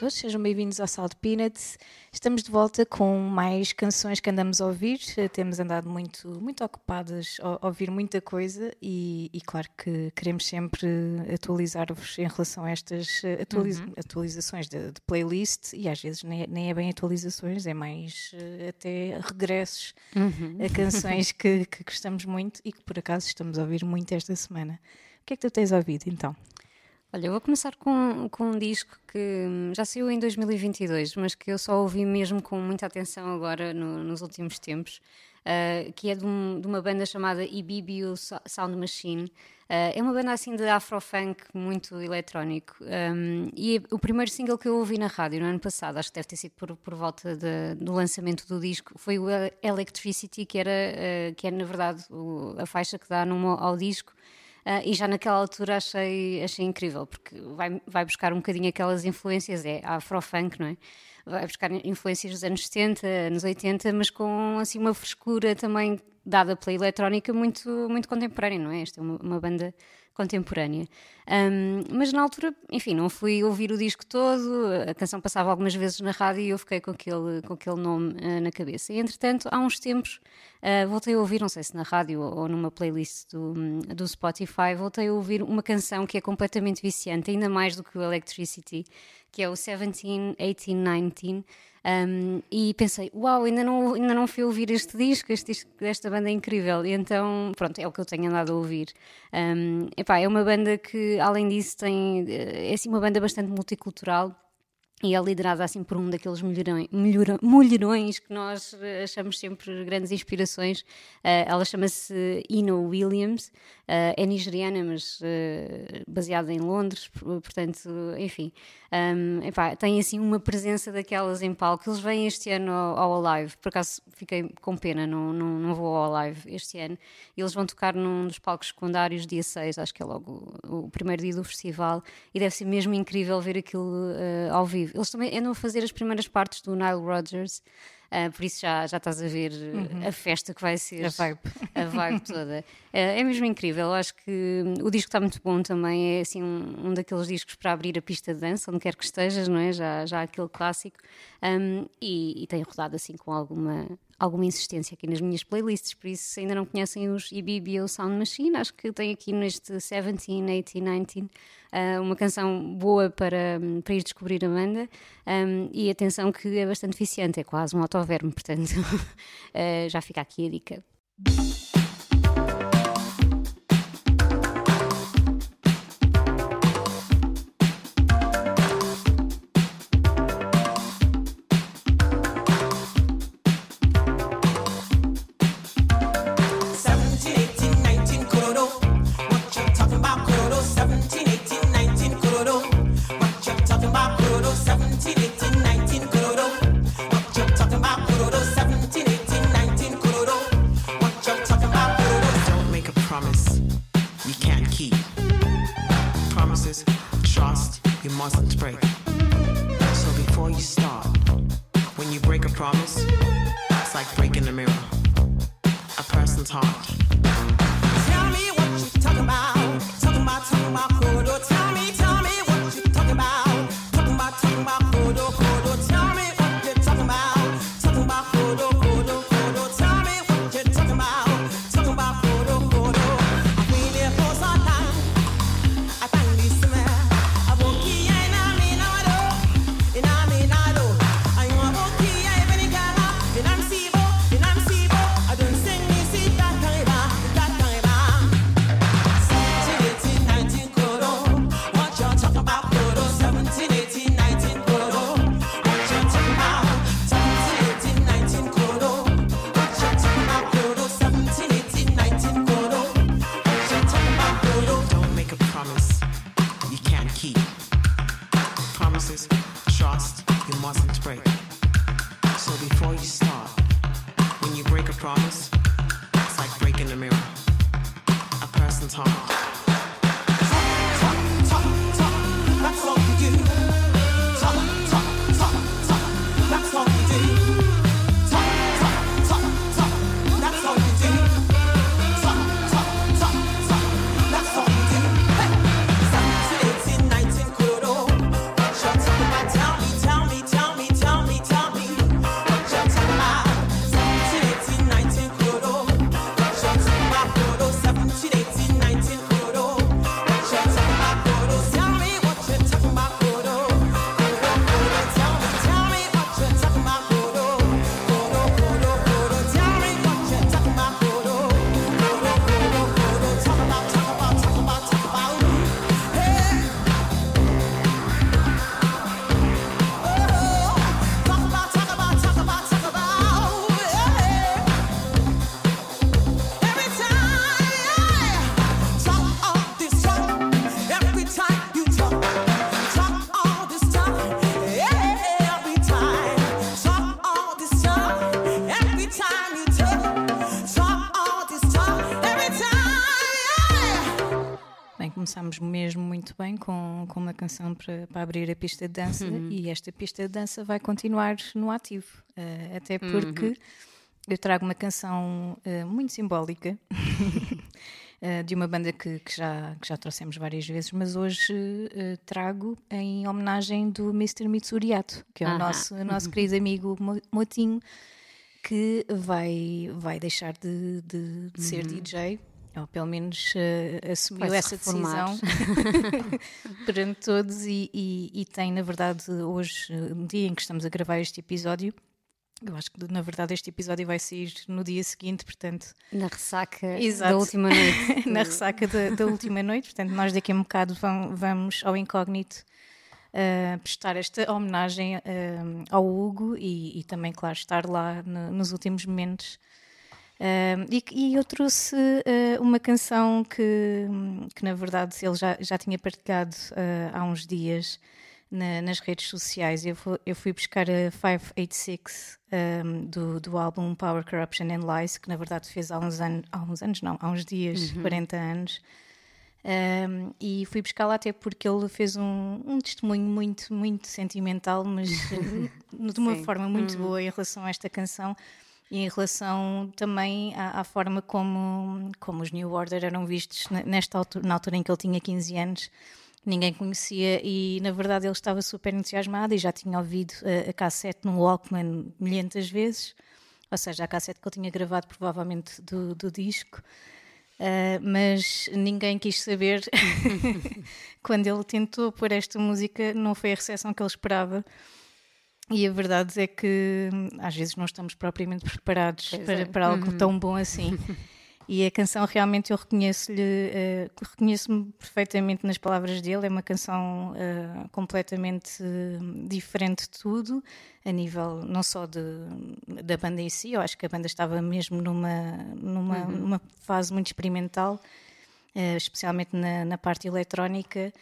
Todos, sejam bem-vindos ao Salt Peanuts. Estamos de volta com mais canções que andamos a ouvir. Temos andado muito, muito ocupadas a ouvir muita coisa e, e claro que queremos sempre atualizar-vos em relação a estas atualiza uhum. atualizações de, de, playlist e às vezes nem é, nem é, bem atualizações, é mais uh, até regressos uhum. a canções que, que gostamos muito e que por acaso estamos a ouvir muito esta semana. O que é que tu tens ouvido então? Olha, eu vou começar com, com um disco que hum, já saiu em 2022, mas que eu só ouvi mesmo com muita atenção agora no, nos últimos tempos, uh, que é de, um, de, uma banda chamada Ibibio Sound Machine. Uh, é uma banda assim de afrofunk muito eletrónico. Um, e o primeiro single que eu ouvi na rádio no ano passado, acho que deve ter sido por, por volta de, do lançamento do disco, foi o Electricity, que era, uh, que era na verdade o, a faixa que dá nome ao disco. Uh, e já naquela altura achei, achei incrível, porque vai, vai buscar um bocadinho aquelas influências, é afrofunk, não é? Vai buscar influências dos anos 70, anos 80, mas com assim uma frescura também dada pela eletrónica muito, muito contemporânea, não é? Esta é uma, uma banda contemporânea. Um, mas na altura, enfim, não fui ouvir o disco todo, a canção passava algumas vezes na rádio e eu fiquei com aquele, com aquele nome uh, na cabeça. E entretanto, há uns tempos, uh, voltei a ouvir, não sei se na rádio ou, numa playlist do, do Spotify, voltei a ouvir uma canção que é completamente viciante, ainda mais do que o Electricity, que é o 17, 18, 19. Um, e pensei, uau, ainda não, ainda não fui ouvir este disco, este disco desta banda é incrível. E então, pronto, é o que eu tenho andado a ouvir. Um, epá, é uma banda que, além disso, tem, é assim uma banda bastante multicultural e é liderada assim por um daqueles mulherões, que nós eh, achamos sempre grandes inspirações. Uh, ela chama-se Ino Williams, uh, é nigeriana, mas uh, baseada em Londres, portanto, enfim. Um, epá, tem assim uma presença daquelas em palco. Eles vêm este ano ao, ao Alive, por acaso fiquei com pena, não, não, não vou ao Alive este ano. Eles vão tocar num dos palcos secundários dia 6, acho que é logo o, o primeiro dia do festival, e deve ser mesmo incrível ver aquilo ao vivo. Eles também andam a fazer as primeiras partes do Nile Rodgers. Uh, por isso já, já estás a ver uhum. a festa que vai ser. A vibe. A vibe toda. Uh, é mesmo incrível. Eu acho que o disco está muito bom também. É assim um, um, daqueles discos para abrir a pista de dança, onde quer que estejas, não é? Já, já aquele clássico. Um, e, e tem rodado assim com alguma alguma insistência aqui nas minhas playlists, por isso se ainda não conhecem os Ibibio Sound Machine, acho que tem aqui neste 17, 18, 19 uh, uma canção boa para, para ir descobrir a banda e atenção que é bastante eficiente, é quase um autoverme, portanto uh, já fica aqui a dica. Canção para, para abrir a pista de dança uhum. e esta pista de dança vai continuar no ativo, uh, até porque uhum. eu trago uma canção uh, muito simbólica. Uh, de uma banda que, que, já, que já trouxemos várias vezes, mas hoje trago em homenagem do Mr. Mitsuriato, que é o nosso, o nosso querido amigo Motinho, que vai, vai deixar de, de, de ser uhum. DJ ou pelo menos uh, assumiu essa decisão perante todos e, e, e, tem, na verdade, hoje, no dia em que estamos a gravar este episódio, eu acho que na verdade este episódio vai sair no dia seguinte, portanto. Na ressaca Exato. da última noite. na ressaca da, da, última noite, portanto, nós daqui a um bocado vamos, vamos ao incógnito uh, prestar esta homenagem uh, ao Hugo e, e, também, claro, estar lá no, nos últimos momentos E, e, eu trouxe uh, uma canção que, que, na verdade, ele já, já tinha partilhado uh, há uns dias na, nas redes sociais. Eu, fui, eu fui buscar a 586 um, do, do álbum Power, Corruption and Lies, que na verdade fez há uns anos, há uns anos não, há uns dias, uhum. 40 anos. Um, e fui buscar lá até porque ele fez um, um testemunho muito, muito sentimental, mas de uma Sim. forma muito uhum. boa em relação a esta canção e em relação também à, à, forma como, como os New Order eram vistos nesta altura, na altura em que ele tinha 15 anos, ninguém conhecia e na verdade ele estava super entusiasmado e já tinha ouvido a, a cassete no Walkman milhentas vezes, ou seja, a cassete que ele tinha gravado provavelmente do, do disco. Uh, mas ninguém quis saber quando ele tentou pôr esta música, não foi a recepção que ele esperava. E a verdade é que hum, às vezes não estamos propriamente preparados para, é. para, algo uhum. tão bom assim. E a canção realmente eu reconheço-lhe, uh, reconheço-me perfeitamente nas palavras dele. É uma canção uh, completamente uh, diferente de tudo, a nível não só de, da banda em si, eu acho que a banda estava mesmo numa, numa, uhum. numa fase muito experimental, especialmente na, na parte eletrónica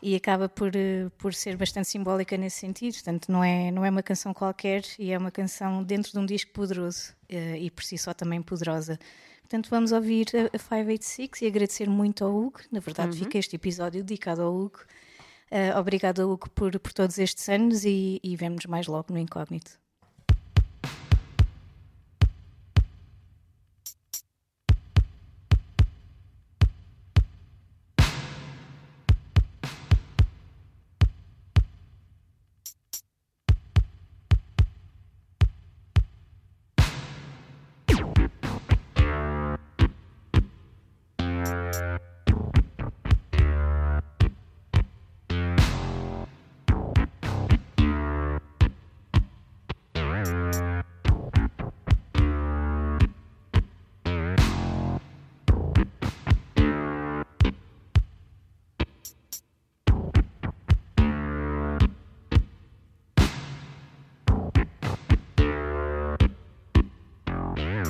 e acaba por, eh, por ser bastante simbólica nesse sentido. Portanto, não é, não é uma canção qualquer e é uma canção dentro de um disco poderoso uh, e por si só também poderosa. Portanto, vamos ouvir a, a 586 e agradecer muito ao Hugo. Na verdade, uhum. fica este episódio dedicado ao Hugo. Uh, obrigado, Hugo, por, por todos estes anos e, e vemos mais logo no Incógnito.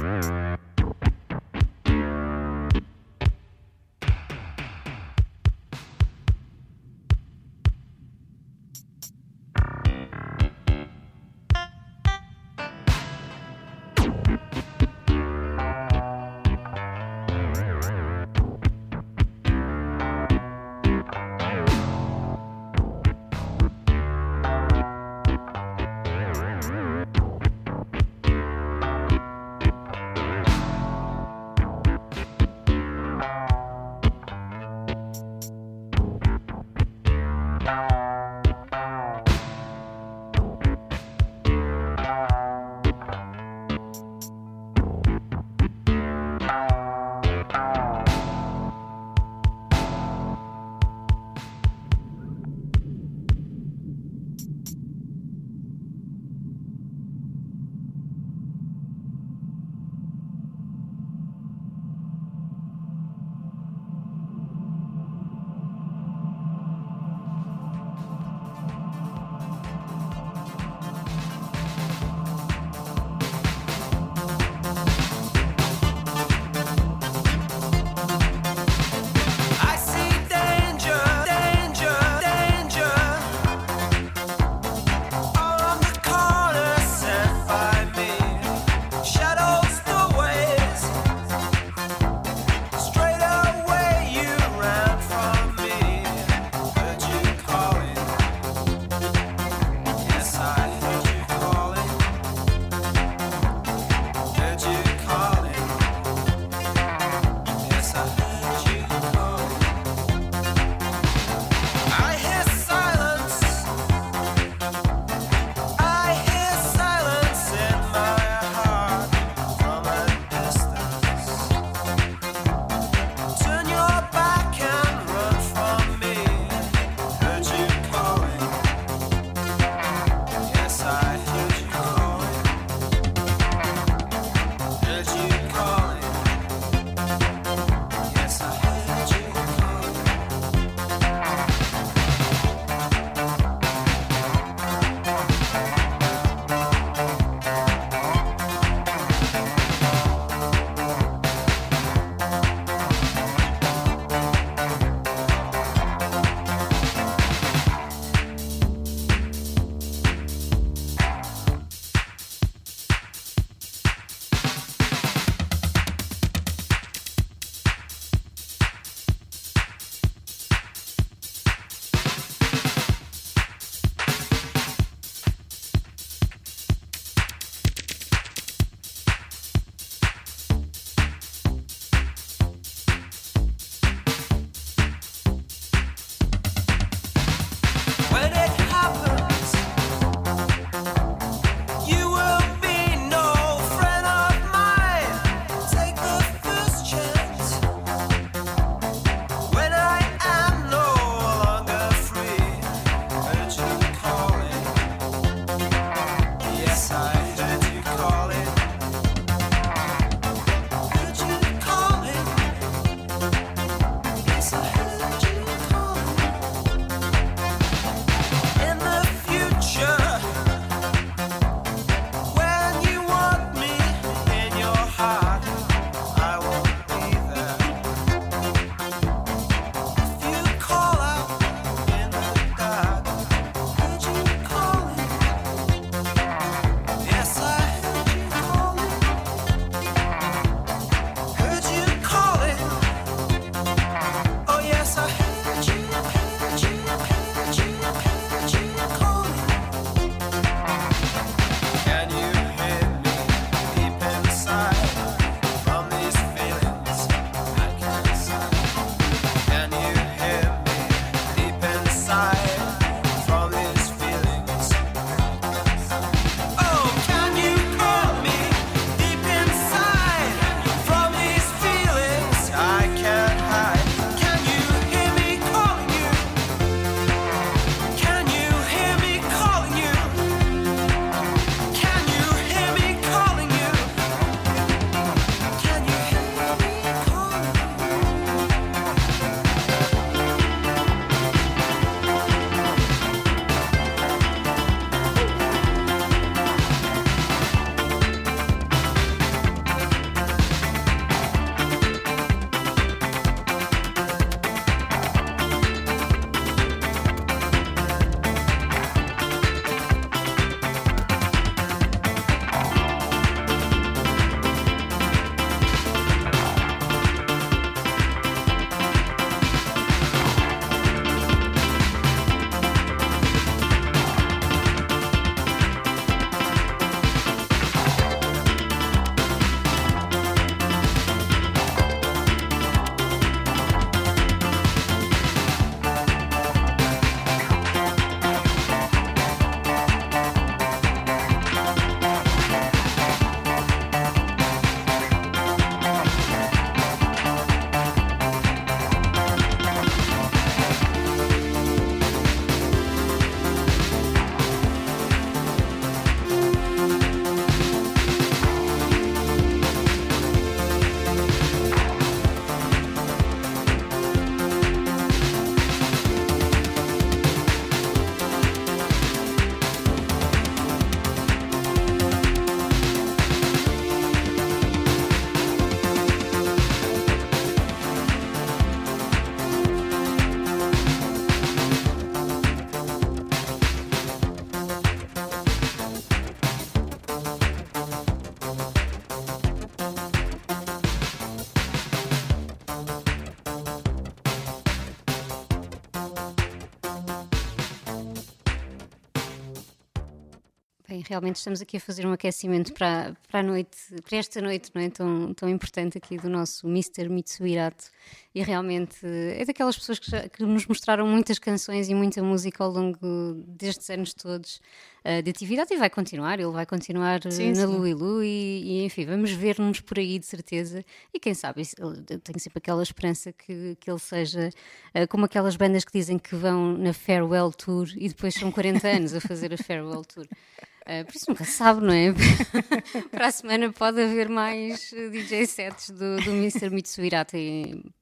Bye. Realmente estamos aqui a fazer um aquecimento para, para a noite, para esta noite, não é? Tão, tão importante aqui do nosso Mr. Mitsuhirato. E realmente é daquelas pessoas que, já, que nos mostraram muitas canções e muita música ao longo destes anos todos uh, de atividade e vai continuar, ele vai continuar eh, sim, na Luilu e, e, enfim, vamos ver-nos por aí de certeza. E quem sabe, eu tenho sempre aquela esperança que, que ele seja uh, como aquelas bandas que dizem que vão na Farewell Tour e depois são 40 anos a fazer a Farewell Tour. Uh, por isso nunca sabe, não é? Para a semana pode haver mais DJ sets do, do Mr. Mitsuhirata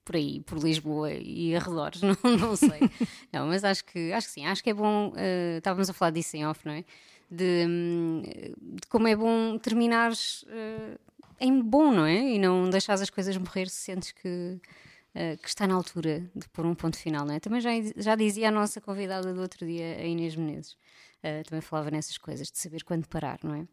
por aí, por Lisboa e arredores, não, não sei. Não, mas acho que, acho que sim, acho que é bom. Uh, estávamos a falar disso em off, não é? De, de como é bom terminares uh, em bom, não é? E não deixares as coisas morrer se sentes que. Uh, que está na altura de pôr um ponto final, não é? Também já, já dizia a nossa convidada do outro dia, a Inês Menezes, Uh, também falava nessas coisas, de saber quando parar, não é?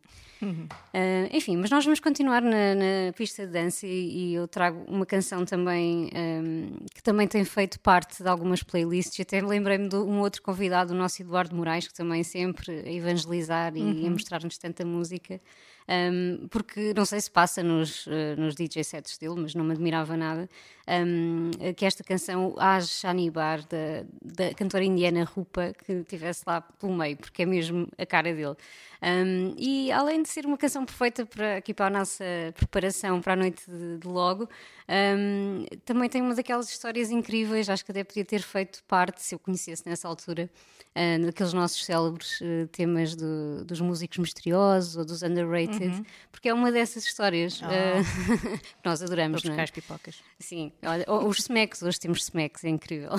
Uhum. Uh, enfim, mas nós vamos continuar na, na pista de dança e, e, eu trago uma canção também um, ehm, que também tem feito parte de algumas playlists. Até lembrei-me de um outro convidado, o nosso Eduardo Moraes, que também sempre a evangelizar e uhum. a mostrar-nos tanta música. Um, porque não sei se passa nos, uh, nos DJ sets dele, mas não me admirava nada, um, que esta canção Aj Shanibar, da, da cantora indiana Rupa, que estivesse lá pelo meio, porque é mesmo a cara dele. Um, e além de ser uma canção perfeita para, aqui para a nossa preparação para a noite de, de logo, um, também tem uma daquelas histórias incríveis, acho que até podia ter feito parte, se eu conhecesse nessa altura, uh, daqueles nossos célebres uh, temas do, dos músicos misteriosos ou dos underrated, uhum. porque é uma dessas histórias oh. uh, que nós adoramos, não é? as pipocas. Sim, olha, os smacks, hoje temos smacks, é incrível.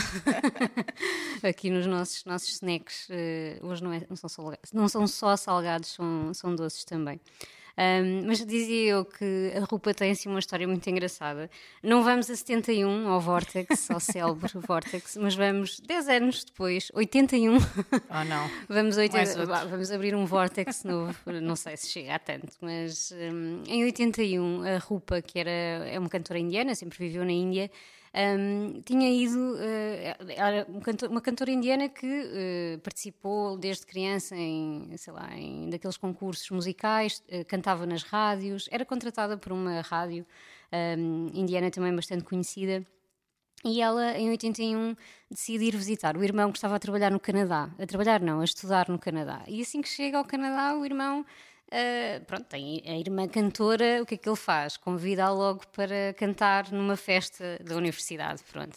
Aqui nos nossos, nossos snacks, hoje não, é, não, são, não são só salgados salgados são, são doces também. Um, mas dizia eu que a Rupa tem assim uma história muito engraçada. Não vamos a 71 ao Vortex, ao célebre Vortex, mas vamos 10 anos depois, 81. Oh não. vamos, 80, vamos abrir um Vortex novo, não sei se chega a tanto, mas um, em 81 a Rupa, que era, é uma cantora indiana, sempre viveu na Índia, um, tinha ido, uh, era uma cantora indiana que uh, participou desde criança em, sei lá, em daqueles concursos musicais, uh, cantava nas rádios, era contratada por uma rádio um, indiana também bastante conhecida. E ela, em 81, decide ir visitar o irmão que estava a trabalhar no Canadá. A trabalhar, não, a estudar no Canadá. E assim que chega ao Canadá, o irmão Uh, pronto, tem a irmã cantora, o que é que ele faz? Convida-a logo para cantar numa festa da universidade, pronto.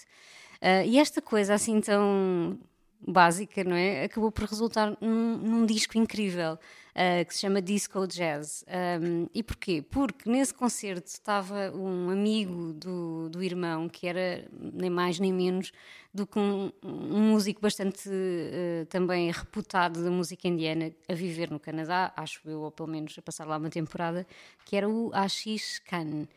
Uh, e esta coisa assim tão básica, não é? Acabou por resultar num, num disco incrível uh, que se chama Disco Jazz. Um, e porquê? Porque nesse concerto estava um amigo do, do irmão que era nem mais nem menos do que um, um músico bastante uh, também reputado da música indiana a viver no Canadá, acho eu, ou pelo menos a passar lá uma temporada, que era o Ashish Khan.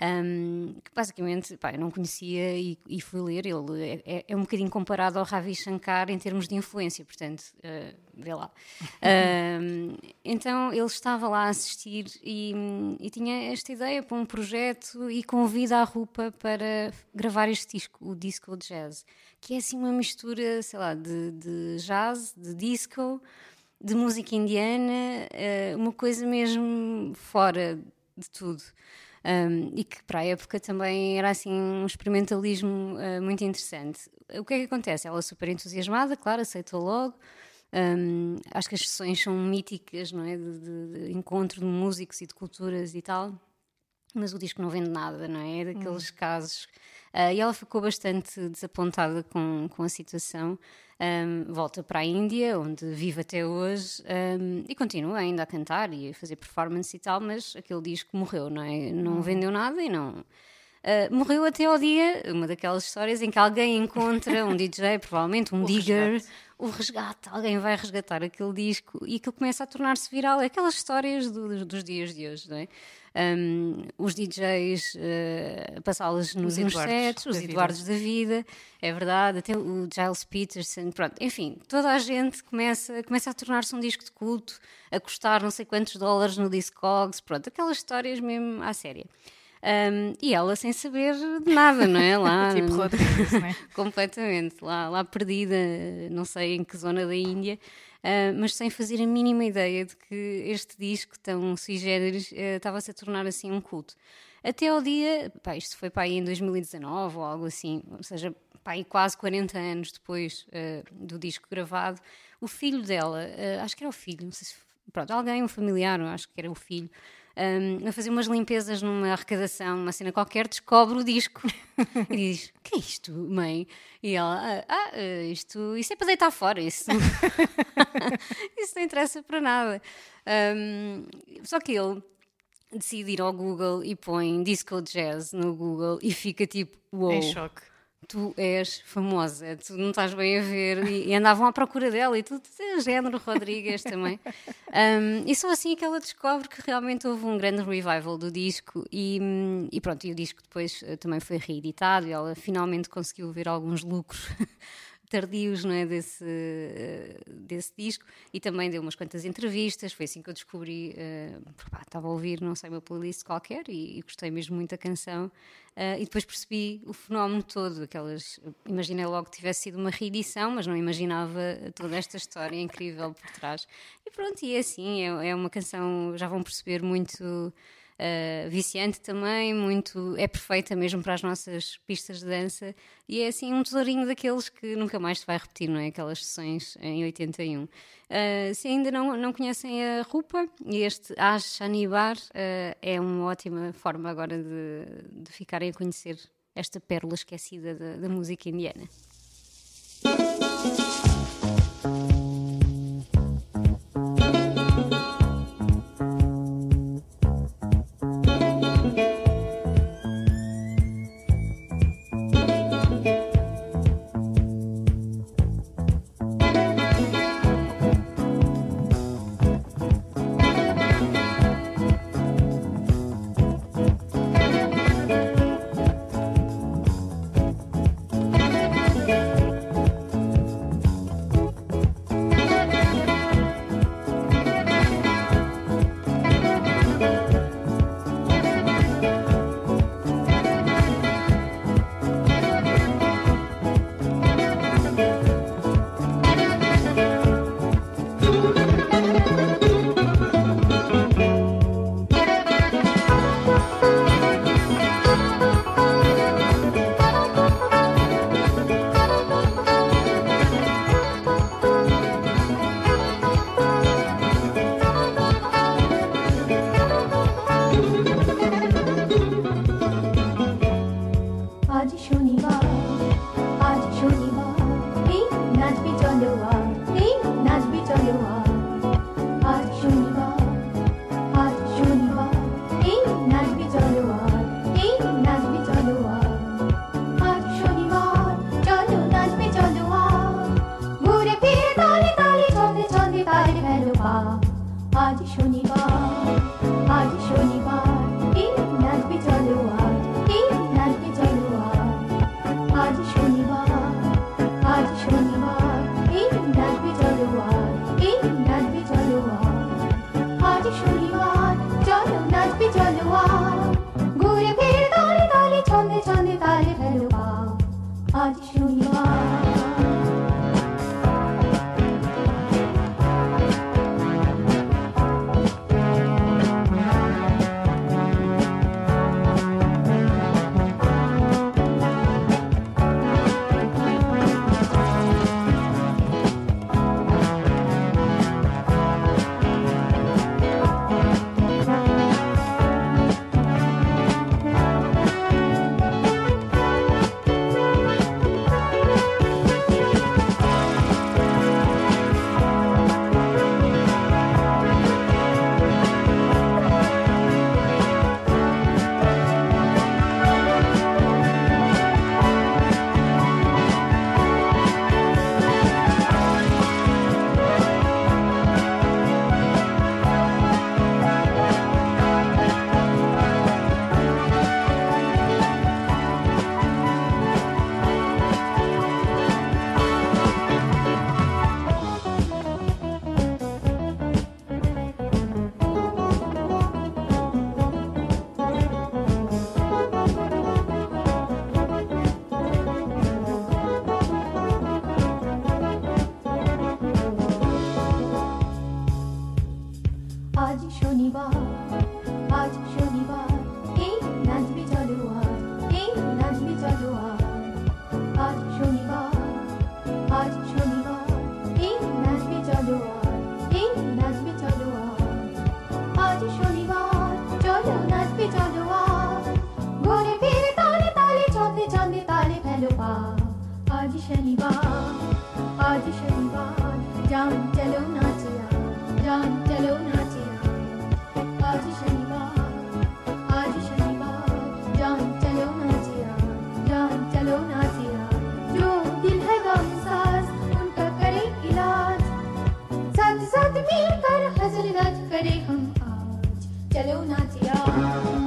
Um, que basicamente pá, eu não conhecia e, e fui ler. Ele é, é, é, um bocadinho comparado ao Ravi Shankar em termos de influência, portanto, uh, vê lá. um, então ele estava lá a assistir e, e, tinha esta ideia para um projeto e convida a Rupa para gravar este disco, o Disco Jazz, que é assim uma mistura, sei lá, de, de jazz, de disco, de música indiana, uh, uma coisa mesmo fora de tudo. Um, e que para a época também era assim um experimentalismo uh, muito interessante. O que é que acontece? Ela é super entusiasmada, claro, aceitou logo. Um, acho que as sessões são míticas, não é? De, de, de, encontro de músicos e de culturas e tal, mas o disco não vende nada, não é? É daqueles hum. casos. Uh, e ela ficou bastante desapontada com, com a situação um, volta para a Índia, onde vive até hoje, um, e continua ainda a cantar e a fazer performance e tal, mas aquele disco morreu, não é? Não uhum. vendeu nada e não. Uh, morreu até ao dia, uma daquelas histórias em que alguém encontra um DJ, provavelmente um o digger, resgate. o resgate, alguém vai resgatar aquele disco e aquilo começa a tornar-se viral. Aquelas histórias do, dos dias de hoje, não é? Um, os DJs uh, passá-las nos sets, os Eduardos da vida, é verdade, até o Giles Peterson, pronto, enfim, toda a gente começa, começa a tornar-se um disco de culto, a custar não sei quantos dólares no Discogs, pronto, aquelas histórias mesmo à séria. Um, e ela sem saber de nada, não é? Lá, tipo Rodrigues, não é? completamente, lá, lá perdida, não sei em que zona da Índia, uh, mas sem fazer a mínima ideia de que este disco tão sui generis uh, estava-se a tornar assim um culto. Até ao dia, pá, isto foi para aí em 2019 ou algo assim, ou seja, pá, aí quase 40 anos depois uh, do disco gravado, o filho dela, acho que era o filho, não sei se, pronto, alguém, um familiar, acho que era o filho, um, a fazer umas limpezas numa arrecadação, uma cena qualquer, descobre o disco e diz: O que é isto, mãe? E ela: Ah, ah isto, isso é para deitar fora, isso, isso não interessa para nada. Um, só que ele decide ir ao Google e põe disco jazz no Google e fica tipo: Uou. Em choque tu és famosa, tu não estás bem a ver, e, e andavam à procura dela, e tudo, é género Rodrigues também. Um, e só assim é que ela descobre que realmente houve um grande revival do disco, e, e pronto, e o disco depois uh, também foi reeditado, e ela finalmente conseguiu ver alguns lucros tardios não é, desse, uh, desse disco e também deu umas quantas entrevistas. Foi assim que eu descobri. Uh, pá, estava a ouvir, não sei, uma playlist qualquer e, e gostei mesmo muito da canção. Uh, e depois percebi o fenómeno todo. Aquelas, imaginei logo que tivesse sido uma reedição, mas não imaginava toda esta história incrível por trás. E pronto, e é assim, é, é uma canção, já vão perceber muito uh, viciante também, muito é perfeita mesmo para as nossas pistas de dança e é assim um tesourinho daqueles que nunca mais se vai repetir, não é? Aquelas sessões em 81. Uh, eh, se ainda não, não conhecem a Rupa, este Aj uh, é uma ótima forma agora de, de ficarem a conhecer esta pérola esquecida da, da música indiana. আজ শনিবার আজ শনিবার, এই নাচবি চলো আজ, এই নাচবি চলো আজ। শনিবার আজ শনিবার, এই নাচবি চলো আজ, এই নাচবি চলো আজ। শনিবার, চলো নাচবি চলো আজ। ঘুরে ফিরে তালে তালে, চন্দে চন্দে তালে ফেলো পা। আজ শনিবার আজ শনিবার चलो नाचिया आज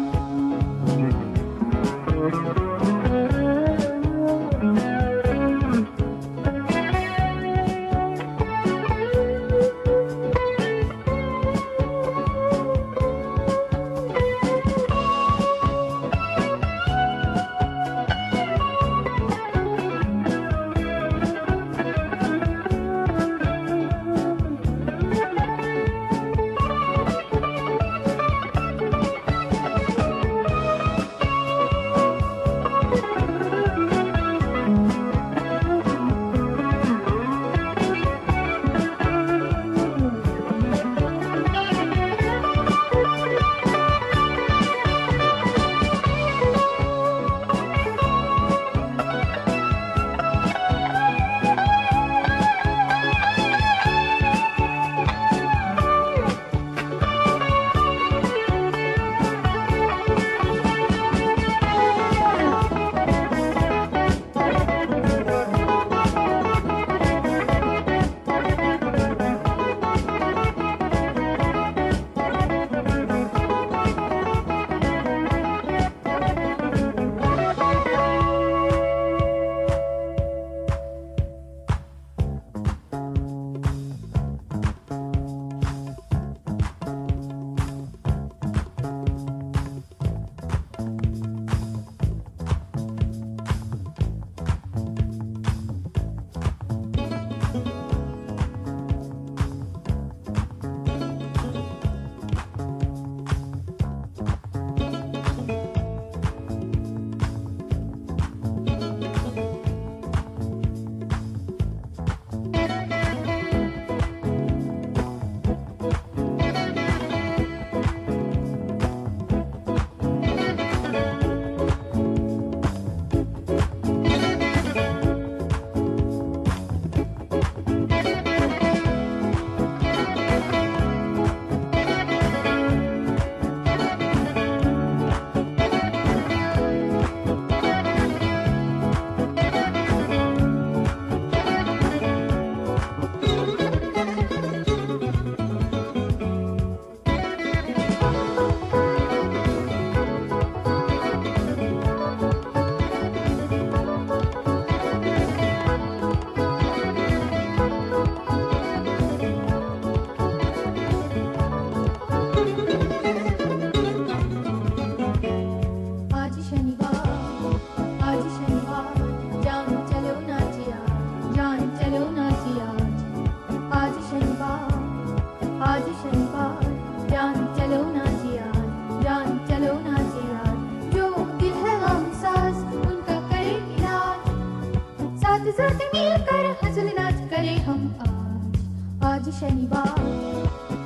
आज आज शनिवार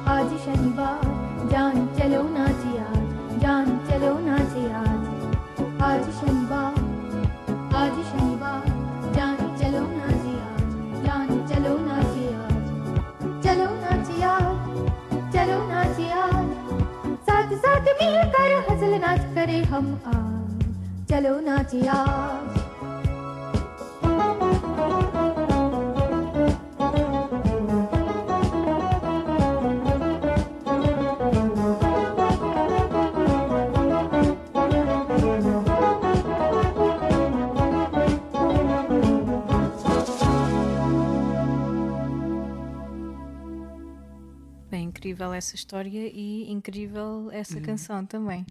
आज शनिवार जान चलो नाचिया जान चलो नाचिया आज। शनिवार आज शनिवार जान चलो नाचिया जान चलो नाचिया चलो नाचिया चलो नाचिया साथ साथ मिलकर हंसल नाच करे हम आज। चलो Nachiyar Bem, incrível essa história e incrível essa canção também.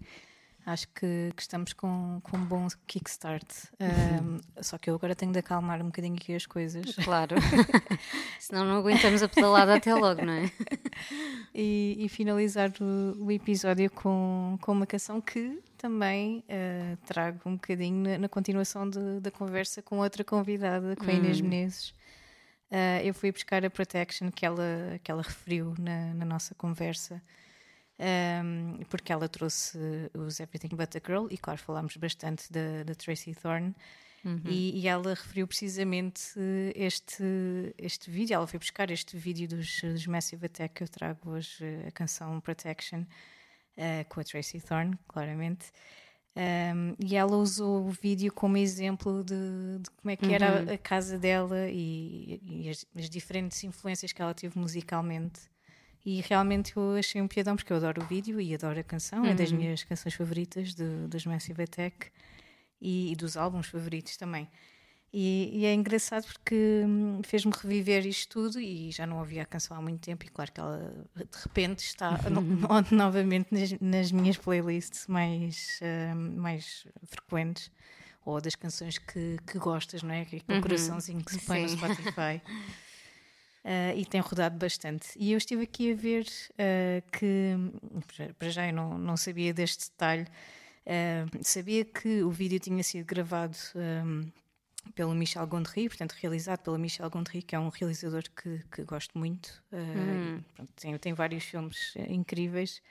Acho que, que estamos com, com um bom kickstart. Um, só que eu agora tenho de acalmar um bocadinho aqui as coisas. Claro. Senão não aguentamos a pedalada até logo, não é? e, e finalizar o, o episódio com, com uma canção que também uh, trago um bocadinho na, na continuação de, da conversa com outra convidada, com a Inês Menezes. Uh, eu fui buscar a Protection que ela, que ela referiu na, na nossa conversa. um, porque ela trouxe os Everything But a Girl, e claro, falámos bastante da, da Tracy Thorn. Uhum. E, e, ela referiu precisamente este, este vídeo, ela foi buscar este vídeo dos, dos Massive Attack que eu trago hoje, a canção Protection, uh, com a Tracy Thorn, claramente. Um, e ela usou o vídeo como exemplo de, de como é que era uhum. a, a, casa dela e, e as, as, diferentes influências que ela teve musicalmente. E realmente eu achei um piadão, porque eu adoro o vídeo e adoro a canção, uhum. é das uhum. minhas canções favoritas de, das Massive Attack e, e dos álbuns favoritos também. E, e, é engraçado porque hum, fez-me reviver isto tudo e já não ouvia a canção há muito tempo e claro que ela de repente está no, no, novamente nas, nas, minhas playlists mais, uh, mais frequentes ou das canções que, que gostas, não é? Que é o uhum. coraçãozinho que se põe no Spotify. Uh, e tem rodado bastante. E eu estive aqui a ver uh, que, para já eu não, não sabia deste detalhe, uh, sabia que o vídeo tinha sido gravado um, pelo Michel Gondry, portanto realizado pelo Michel Gondry, que é um realizador que, que gosto muito. Uh, pronto, tem, tem vários filmes uh, incríveis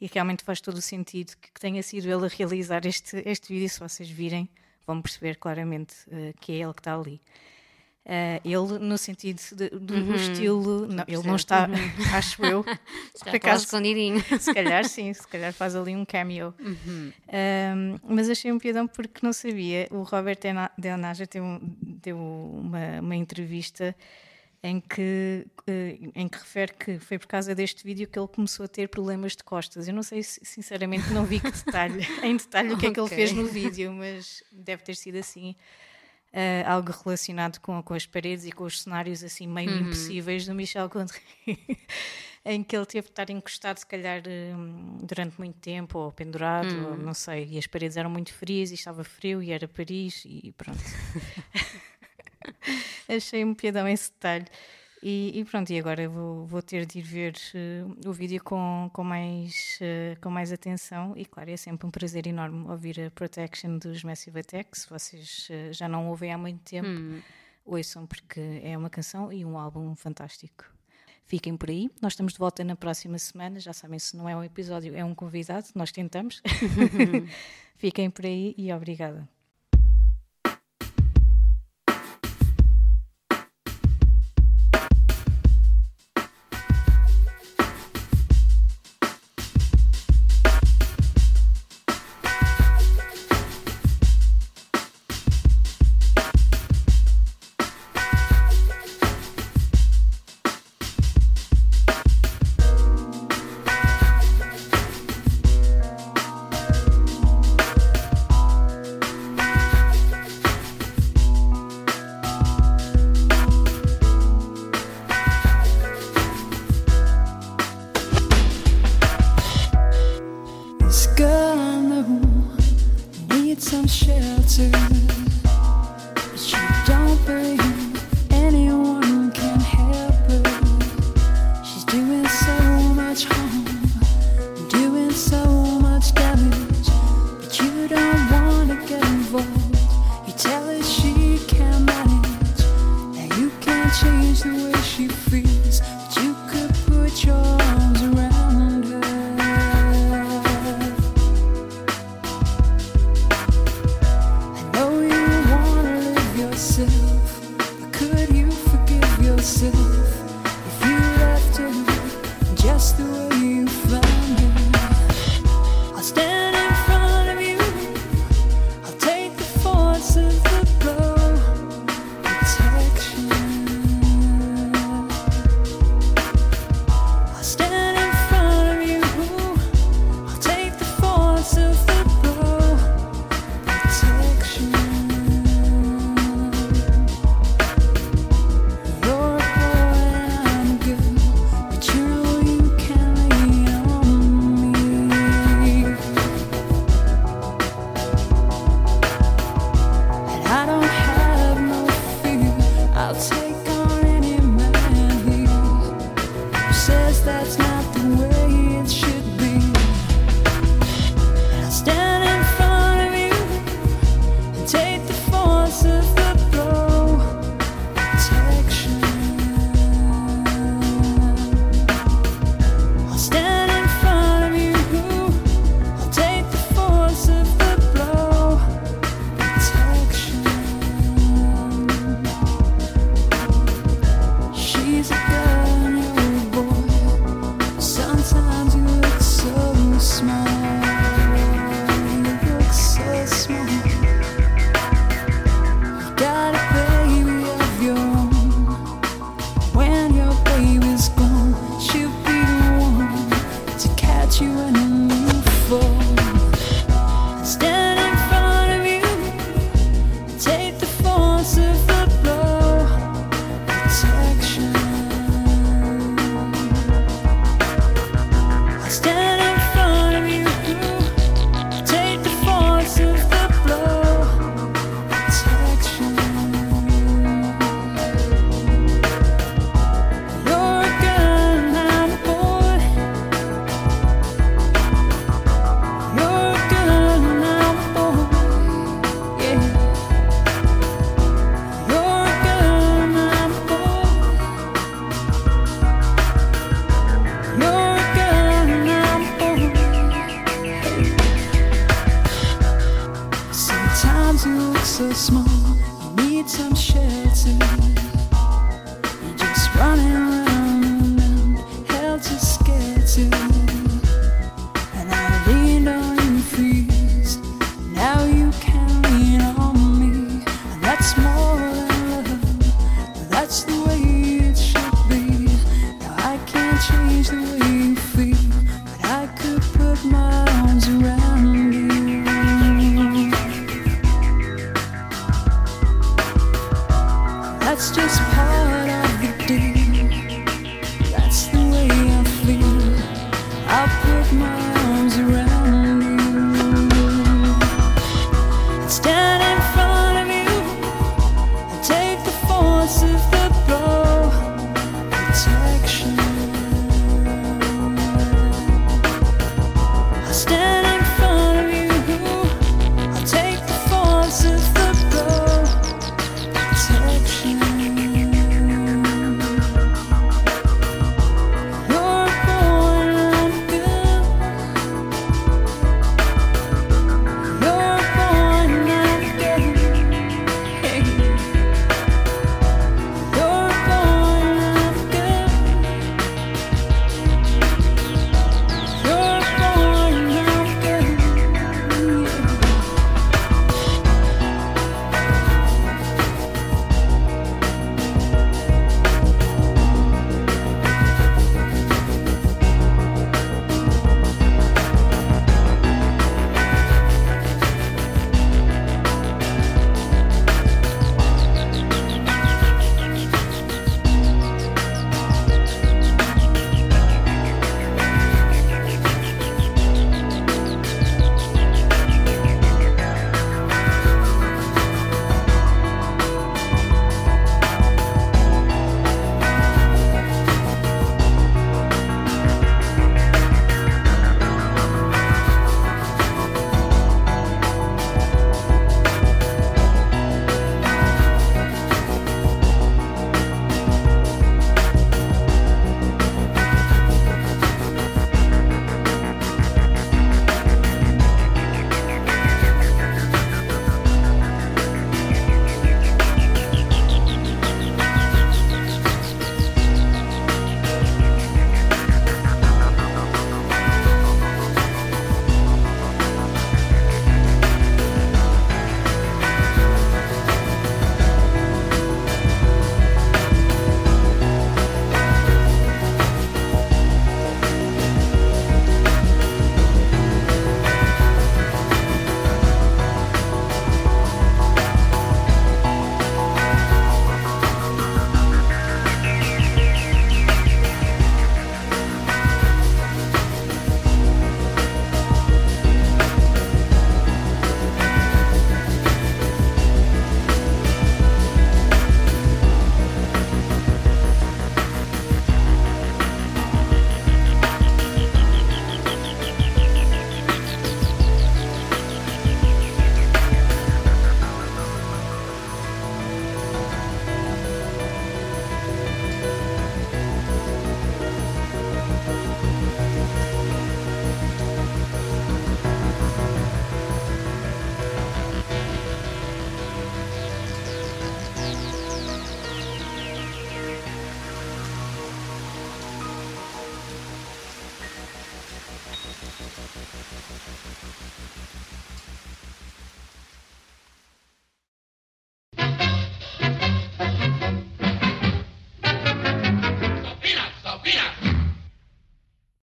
e realmente faz todo o sentido que, que, tenha sido ele a realizar este, este vídeo. Se vocês virem, vão perceber claramente uh, que é ele que está ali. Uh, ele, no sentido de, do uhum. estilo, não, ele não está, uhum. acho eu, por acaso, escondidinho. Se calhar sim, se calhar faz ali um cameo. Uhum. mas achei um piadão porque não sabia. O Robert Del Naja deu, deu uma, uma entrevista em que, uh, em que refere que foi por causa deste vídeo que ele começou a ter problemas de costas. Eu não sei, sinceramente, não vi que detalhe, em detalhe o que okay. é que ele fez no vídeo, mas deve ter sido assim uh, algo relacionado com, com as paredes e com os cenários assim meio uhum. impossíveis do Michel Gondry, em que ele teve de estar encostado se calhar um, durante muito tempo ou pendurado, uhum. ou não sei, e as paredes eram muito frias e estava frio e era Paris e pronto. Achei um piadão esse detalhe. E, e, pronto, e agora vou, vou ter de ir ver uh, o vídeo com, com, mais, uh, com mais atenção. E claro, é sempre um prazer enorme ouvir a Protection dos Massive Attack. Se vocês uh, já não ouvem há muito tempo, hum. ouçam, porque é uma canção e um álbum fantástico. Fiquem por aí. Nós estamos de volta na próxima semana. Já sabem, se não é um episódio, é um convidado. Nós tentamos. Fiquem por aí e obrigada. sometimes you look so small.